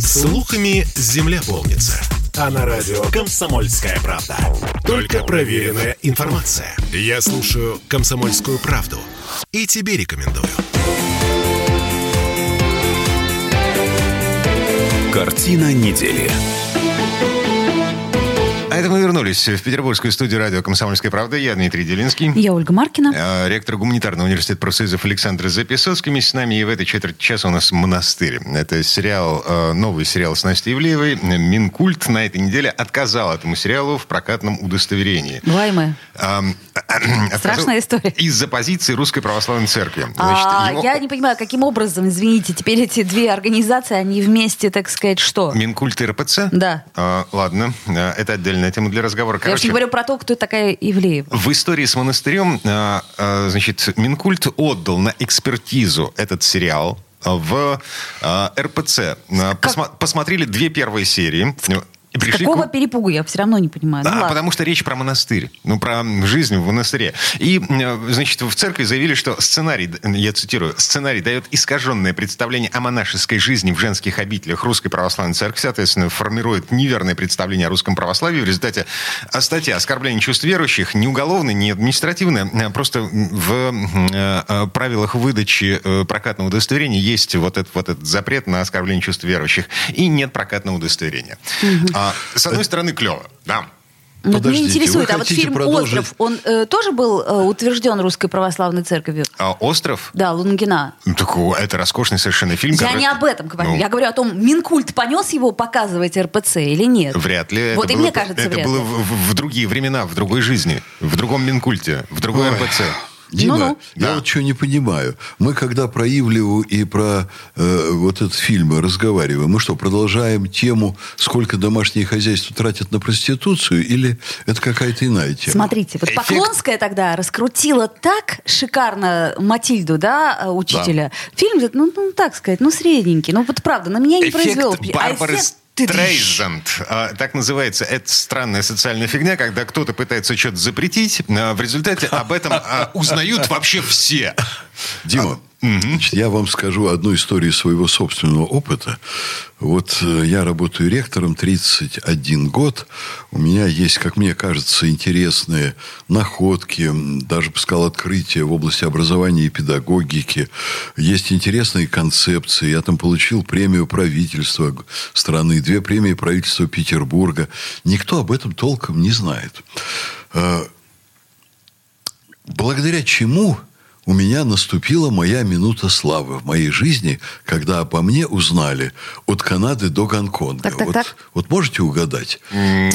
Слухами земля полнится. А на радио «Комсомольская правда». Только проверенная информация. Я слушаю «Комсомольскую правду» и тебе рекомендую. Картина недели. А это мы вернулись в петербургскую студию радио «Комсомольская правда». Я Дмитрий Делинский. Я Ольга Маркина. Э, Ректор гуманитарного университета профсоюзов Александр Записоцкий. Вместе с нами и в этой четверти часа у нас «Монастырь». Это сериал, э, новый сериал с Настей Ивлеевой. Минкульт на этой неделе отказал этому сериалу в прокатном удостоверении. Ваймы. Эм, Страшная история. Из-за позиции Русской Православной Церкви. А, Значит, его- Я не понимаю, каким образом, извините, теперь эти две организации, они вместе, так сказать, что? Минкульт и РПЦ? Да. А, ладно, это отдельная тема для разговора. Я Короче, не говорю про то, кто такая Ивлеева. В истории с монастырем, а, а, значит, Минкульт отдал на экспертизу этот сериал в а, РПЦ. Посма- Посмотрели две первые серии. И пришли какого к- перепугу, я все равно не понимаю. Ну, а, ладно. потому что речь про монастырь, ну, про жизнь в монастыре. И, э, значит, в церкви заявили, что сценарий, я цитирую, сценарий дает искаженное представление о монашеской жизни в женских обителях Русской Православной Церкви, соответственно, формирует неверное представление о русском православии. В результате а, статья оскорбление чувств верующих не уголовная, не административная, а просто в э, э, правилах выдачи э, прокатного удостоверения есть вот этот, вот этот запрет на оскорбление чувств верующих. И нет прокатного удостоверения. А, с одной стороны, клево, да. Вот Подождите, меня интересует, вы а вот фильм продолжить? «Остров», он э, тоже был э, утвержден Русской Православной Церковью? А «Остров»? Да, Лунгина. Ну, так, это роскошный совершенно фильм. Я который- не об этом говорю. Ну, Я говорю о том, Минкульт понес его показывать РПЦ или нет? Вряд ли. Вот это и было, мне кажется, Это вряд было ли. в, в- в другие времена, в другой жизни, в другом Минкульте, в другой РПЦ. Дима, Ну-ну. я Да. вот что не понимаю. Мы когда про Ивлеву и про э, вот этот фильм разговариваем, мы что, продолжаем тему, сколько домашние хозяйства тратят на проституцию, или это какая-то иная тема? Смотрите, вот Эффект- Поклонская тогда раскрутила так шикарно Матильду, да, э, учителя. Фильм, ну, ну, так сказать, ну, средненький. Ну, вот правда, на меня не произвел. Эффект впечат- а Барбары эффект- Стрейзанд. А, Так называется. Это странная социальная фигня, когда кто-то пытается что-то запретить, а в результате об этом а, узнают вообще все. Дима, значит, я вам скажу одну историю своего собственного опыта. Вот э, я работаю ректором 31 год. У меня есть, как мне кажется, интересные находки, даже бы сказал, открытия в области образования и педагогики. Есть интересные концепции. Я там получил премию правительства страны, две премии правительства Петербурга. Никто об этом толком не знает. Э, благодаря чему у меня наступила моя минута славы в моей жизни, когда обо мне узнали от Канады до Гонконга. Так, так, вот, так. вот можете угадать?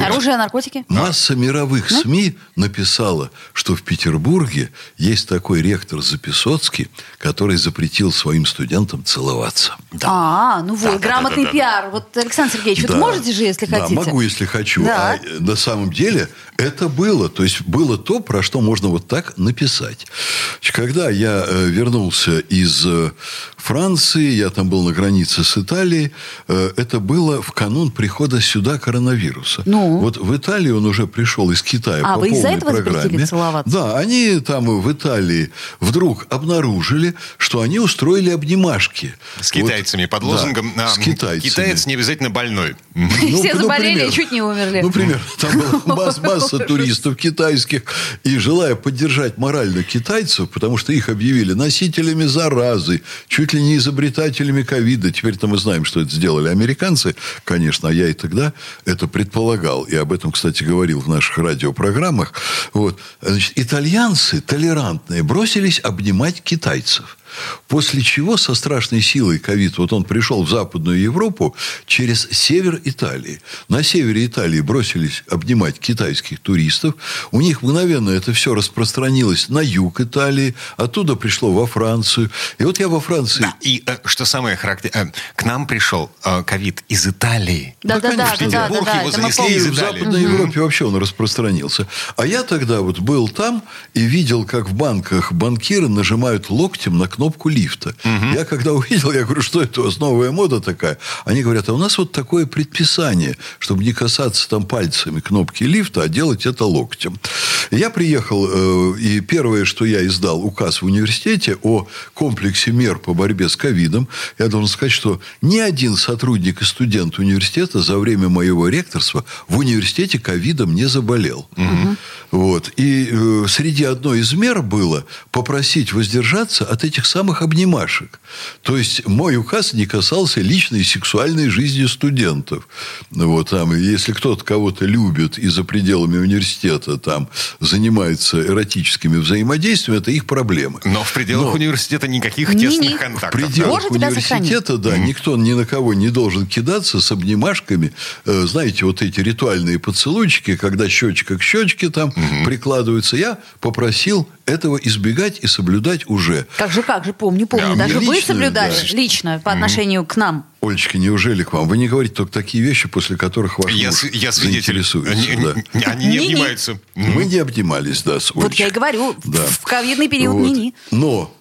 Оружие, наркотики? Масса мировых Ну? СМИ написала, что в Петербурге есть такой ректор Записоцкий, который запретил своим студентам целоваться. А, ну вот, грамотный пиар. Вот, Александр Сергеевич, вот Да. можете же, если да, хотите. могу, если хочу. Да. А на самом деле это было. То есть было то, про что можно вот так написать. Значит, Я э, вернулся из э, Франции, я там был на границе с Италией, э, это было в канун прихода сюда коронавируса. Ну? Вот в Италии он уже пришел из Китая А, по вы из-за полной этого программе. целоваться? Да, они там в Италии вдруг обнаружили, что они устроили обнимашки. С Вот, китайцами под да, лозунгом а, с китайцами. «Китаец не обязательно больной». Все ну, заболели и чуть не умерли. Ну, примерно. Там была масс- масса туристов китайских. И желая поддержать морально китайцев, потому что их объявили носителями заразы, чуть ли не изобретателями ковида. Теперь-то мы знаем, что это сделали американцы, конечно, а я и тогда это предполагал. И об этом, кстати, говорил в наших радиопрограммах. Вот. Значит, итальянцы толерантные бросились обнимать китайцев. После чего со страшной силой ковид, вот он пришел в Западную Европу через север Италии. На севере Италии бросились обнимать китайских туристов. У них мгновенно это все распространилось на юг Италии. Оттуда пришло во Францию. И вот я во Франции... Да, и э, что самое характерное, э, к нам пришел э, ковид из Италии. Да, да, да, конечно, да, да, Бог да, его занесли из помним. в Италии. Западной Европе вообще он распространился. А я тогда вот был там и видел, как в банках банкиры нажимают локтем на кнопку кнопку лифта. Я когда увидел, я говорю, что это у вас новая мода такая? Они говорят, а у нас вот такое предписание, чтобы не касаться там пальцами кнопки лифта, а делать это локтем. Я приехал, э, и первое, что я издал, указ в университете о комплексе мер по борьбе с ковидом. Я должен сказать, что ни один сотрудник и студент университета за время моего ректорства в университете ковидом не заболел. Вот. И э, среди одной из мер было попросить воздержаться от этих самых обнимашек. То есть мой указ не касался личной и сексуальной жизни студентов. Вот там, если кто-то кого-то любит и за пределами университета там занимается эротическими взаимодействиями, это их проблемы. Но в пределах Но- университета никаких Не-не. тесных в контактов. пределах Боже, тебя университета, да, никто ни на кого не должен кидаться с обнимашками. Э, Знаете, вот эти ритуальные поцелуйчики, когда щечка к щечке там прикладываются. Я попросил этого избегать и соблюдать уже. Как же, как же, помню, помню. Да, Даже мне вы лично, соблюдали да. лично по отношению к нам. Олечка, неужели к вам? Вы не говорите только такие вещи, после которых ваш Я, муж я свидетель. заинтересуется. Они, да. они не Не-не. обнимаются. Мы не обнимались, да, с Вот Олечкой. я и говорю, Да. в ковидный период Вот. ни-ни. Но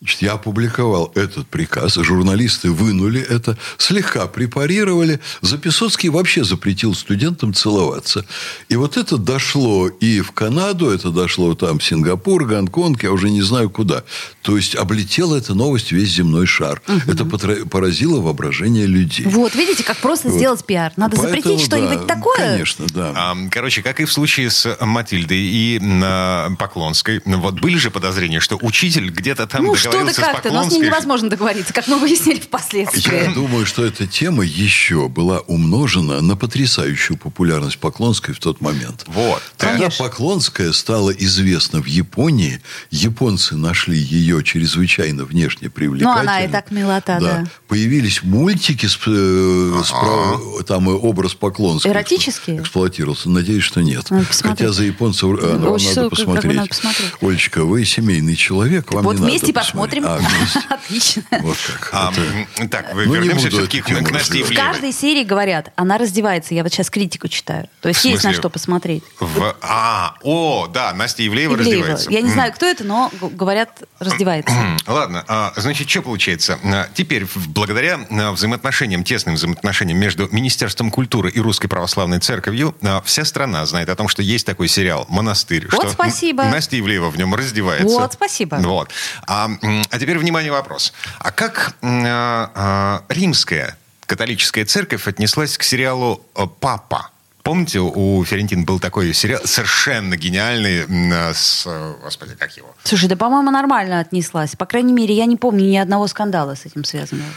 значит, я опубликовал этот приказ, журналисты вынули это, слегка препарировали. Записоцкий вообще запретил студентам целоваться. И вот это дошло и в Канаду, это дошло там в Сингапур, Гонконг, я уже не знаю куда. То есть облетела эта новость весь земной шар. Это потра- поразило воображение людей. Вот, видите, как просто Вот. сделать пиар. Надо Поэтому, запретить что-нибудь да, такое. Конечно, да. А, Короче, как и в случае с Матильдой и м, Поклонской, вот были же подозрения, что учитель где-то там Ну, договорился с как-то, но с ней Поклонской. невозможно договориться, как мы выяснили впоследствии. Я думаю, что эта тема еще была умножена на потрясающую популярность Поклонской в тот момент. Вот. Когда Конечно. Поклонская стала известна в Японии, японцы нашли ее чрезвычайно внешне привлекательной. Ну, она и так милота, да. Появились мультики, с, э, с про- там и образ Поклонской. Эротические? Эксплуатировался. Надеюсь, что нет. Надо посмотреть. Хотя за японцев э, ну, надо посмотреть. надо посмотреть. Олечка, вы семейный человек, вам Вот не надо вместе посмотреть. посмотрим. А, вместе. Отлично. Вот как. А, Это- так, вы Ну, не вернемся все-таки к, Насте. В каждой серии говорят, она раздевается. Я вот сейчас критику читаю. То есть есть на что посмотреть. В- а, о, да, Настя Ивлеева, Ивлеева. раздевается. Я не знаю, кто это, но говорят, раздевается. Ладно, а, значит, что получается? А, Теперь, благодаря а, взаимоотношениям, тесным взаимоотношениям между Министерством культуры и Русской Православной Церковью, а, вся страна знает о том, что есть такой сериал «Монастырь». Вот спасибо. Настя Ивлеева в нем раздевается. Вот, спасибо. Вот. А, м, а теперь, внимание, вопрос. А как а, а, римская католическая церковь отнеслась к сериалу э, «Папа»? Помните, у Ферентин был такой сериал совершенно гениальный с... э, Господи, как его? Слушай, да, по-моему, нормально отнеслась. По крайней мере, я не помню ни одного скандала с этим связанного.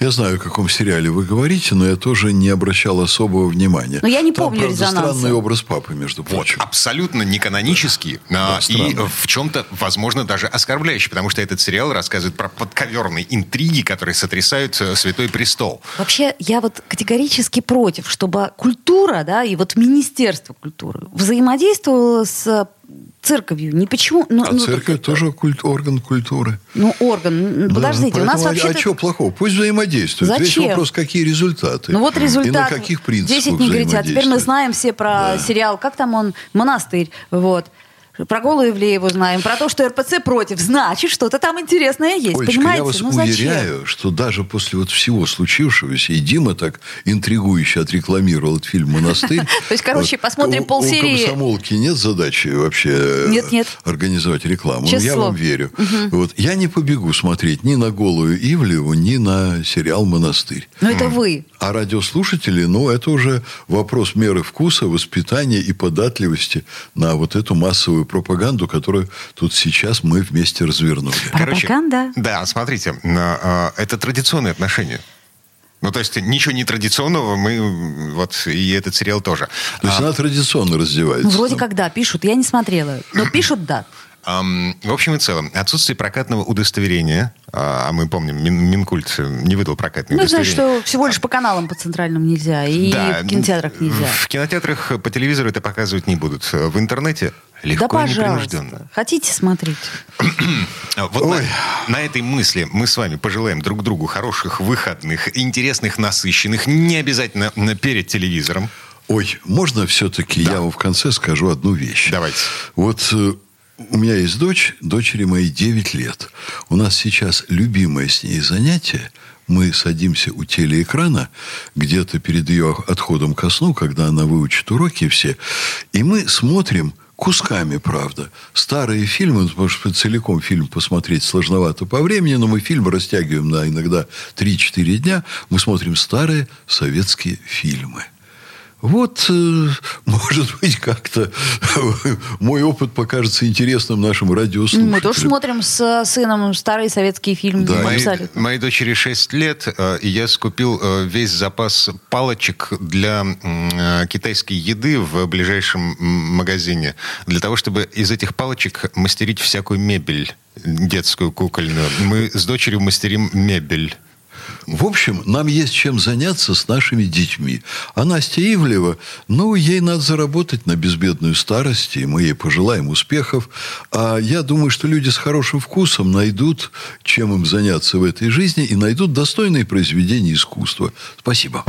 Я знаю, о каком сериале вы говорите, но я тоже не обращал особого внимания. Но я не Там, помню правда, резонанса. странный образ папы, между Вот, прочим. абсолютно не канонический а, Да, и странно. в чем-то, возможно, даже оскорбляющий, потому что этот сериал рассказывает про подковерные интриги, которые сотрясают э, Святой Престол. Вообще, я вот категорически против, чтобы культура, да, и вот Министерство культуры взаимодействовало с церковью. Не почему... Ну, А ну, церковь тоже культ- орган культуры. Ну, орган. Да, Подождите, у нас вообще... А, что плохого? Пусть взаимодействуют. Весь Зачем? вопрос, какие результаты. Ну вот результат. И на каких принципах 10 не говорите, а теперь мы знаем все про Да. сериал, как там он, «Монастырь», вот. Про Голую Ивлееву знаем, про то, что РПЦ против. Значит, что-то там интересное есть, Олечка, понимаете? я вас ну зачем? уверяю, что даже после вот всего случившегося, и Дима так интригующе отрекламировал этот фильм «Монастырь». То есть, короче, посмотрим полсерии. У комсомолки нет задачи вообще э, организовать рекламу. Ну, я вам верю. Вот, я не побегу смотреть ни на «Голую Ивлеву», ни на сериал «Монастырь». Ну это вы. А радиослушатели, ну, это уже вопрос меры вкуса, воспитания и податливости на вот эту массовую пропаганду, которую тут сейчас мы вместе развернули. Пропаганда. да, смотрите, а, это традиционные отношения. Ну, то есть, ничего не традиционного, мы, вот, и этот сериал тоже. То есть А, она традиционно раздевается. Ну, вроде как да, пишут. Я не смотрела. Но пишут да. В общем и целом, отсутствие прокатного удостоверения, а а мы помним, Мин- Минкульт не выдал прокатное Ну, знаешь, удостоверение. что всего лишь по каналам по центральным нельзя. И Да, в кинотеатрах нельзя. В кинотеатрах по телевизору это показывать не будут. В интернете легко да, и непринужденно. пожалуйста. Хотите смотреть? А Вот на, на этой мысли мы с вами пожелаем друг другу хороших выходных, интересных, насыщенных, не обязательно на- перед телевизором. Ой, можно все-таки я вам в конце скажу одну вещь? Давайте. Вот э, у меня есть дочь, дочери моей 9 лет. У нас сейчас любимое с ней занятие. Мы садимся у телеэкрана, где-то перед ее отходом ко сну, когда она выучит уроки все, и мы смотрим кусками, правда. Старые фильмы, потому что целиком фильм посмотреть сложновато по времени, но мы фильм растягиваем на иногда 3-4 дня. Мы смотрим старые советские фильмы. Вот, э, может быть, как-то мой опыт покажется интересным нашим радиослушателям. Мы тоже смотрим с сыном старые советские фильмы. Да, моей, моей дочери 6 лет, э, и я скупил э, весь запас палочек для китайской еды в ближайшем магазине, для того, чтобы из этих палочек мастерить всякую мебель детскую, кукольную. Мы с дочерью мастерим мебель. В общем, нам есть чем заняться с нашими детьми. А Настя Ивлева, ну, ей надо заработать на безбедную старость, и мы ей пожелаем успехов. А я думаю, что люди с хорошим вкусом найдут, чем им заняться в этой жизни, и найдут достойные произведения искусства. Спасибо.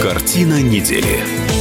Картина недели.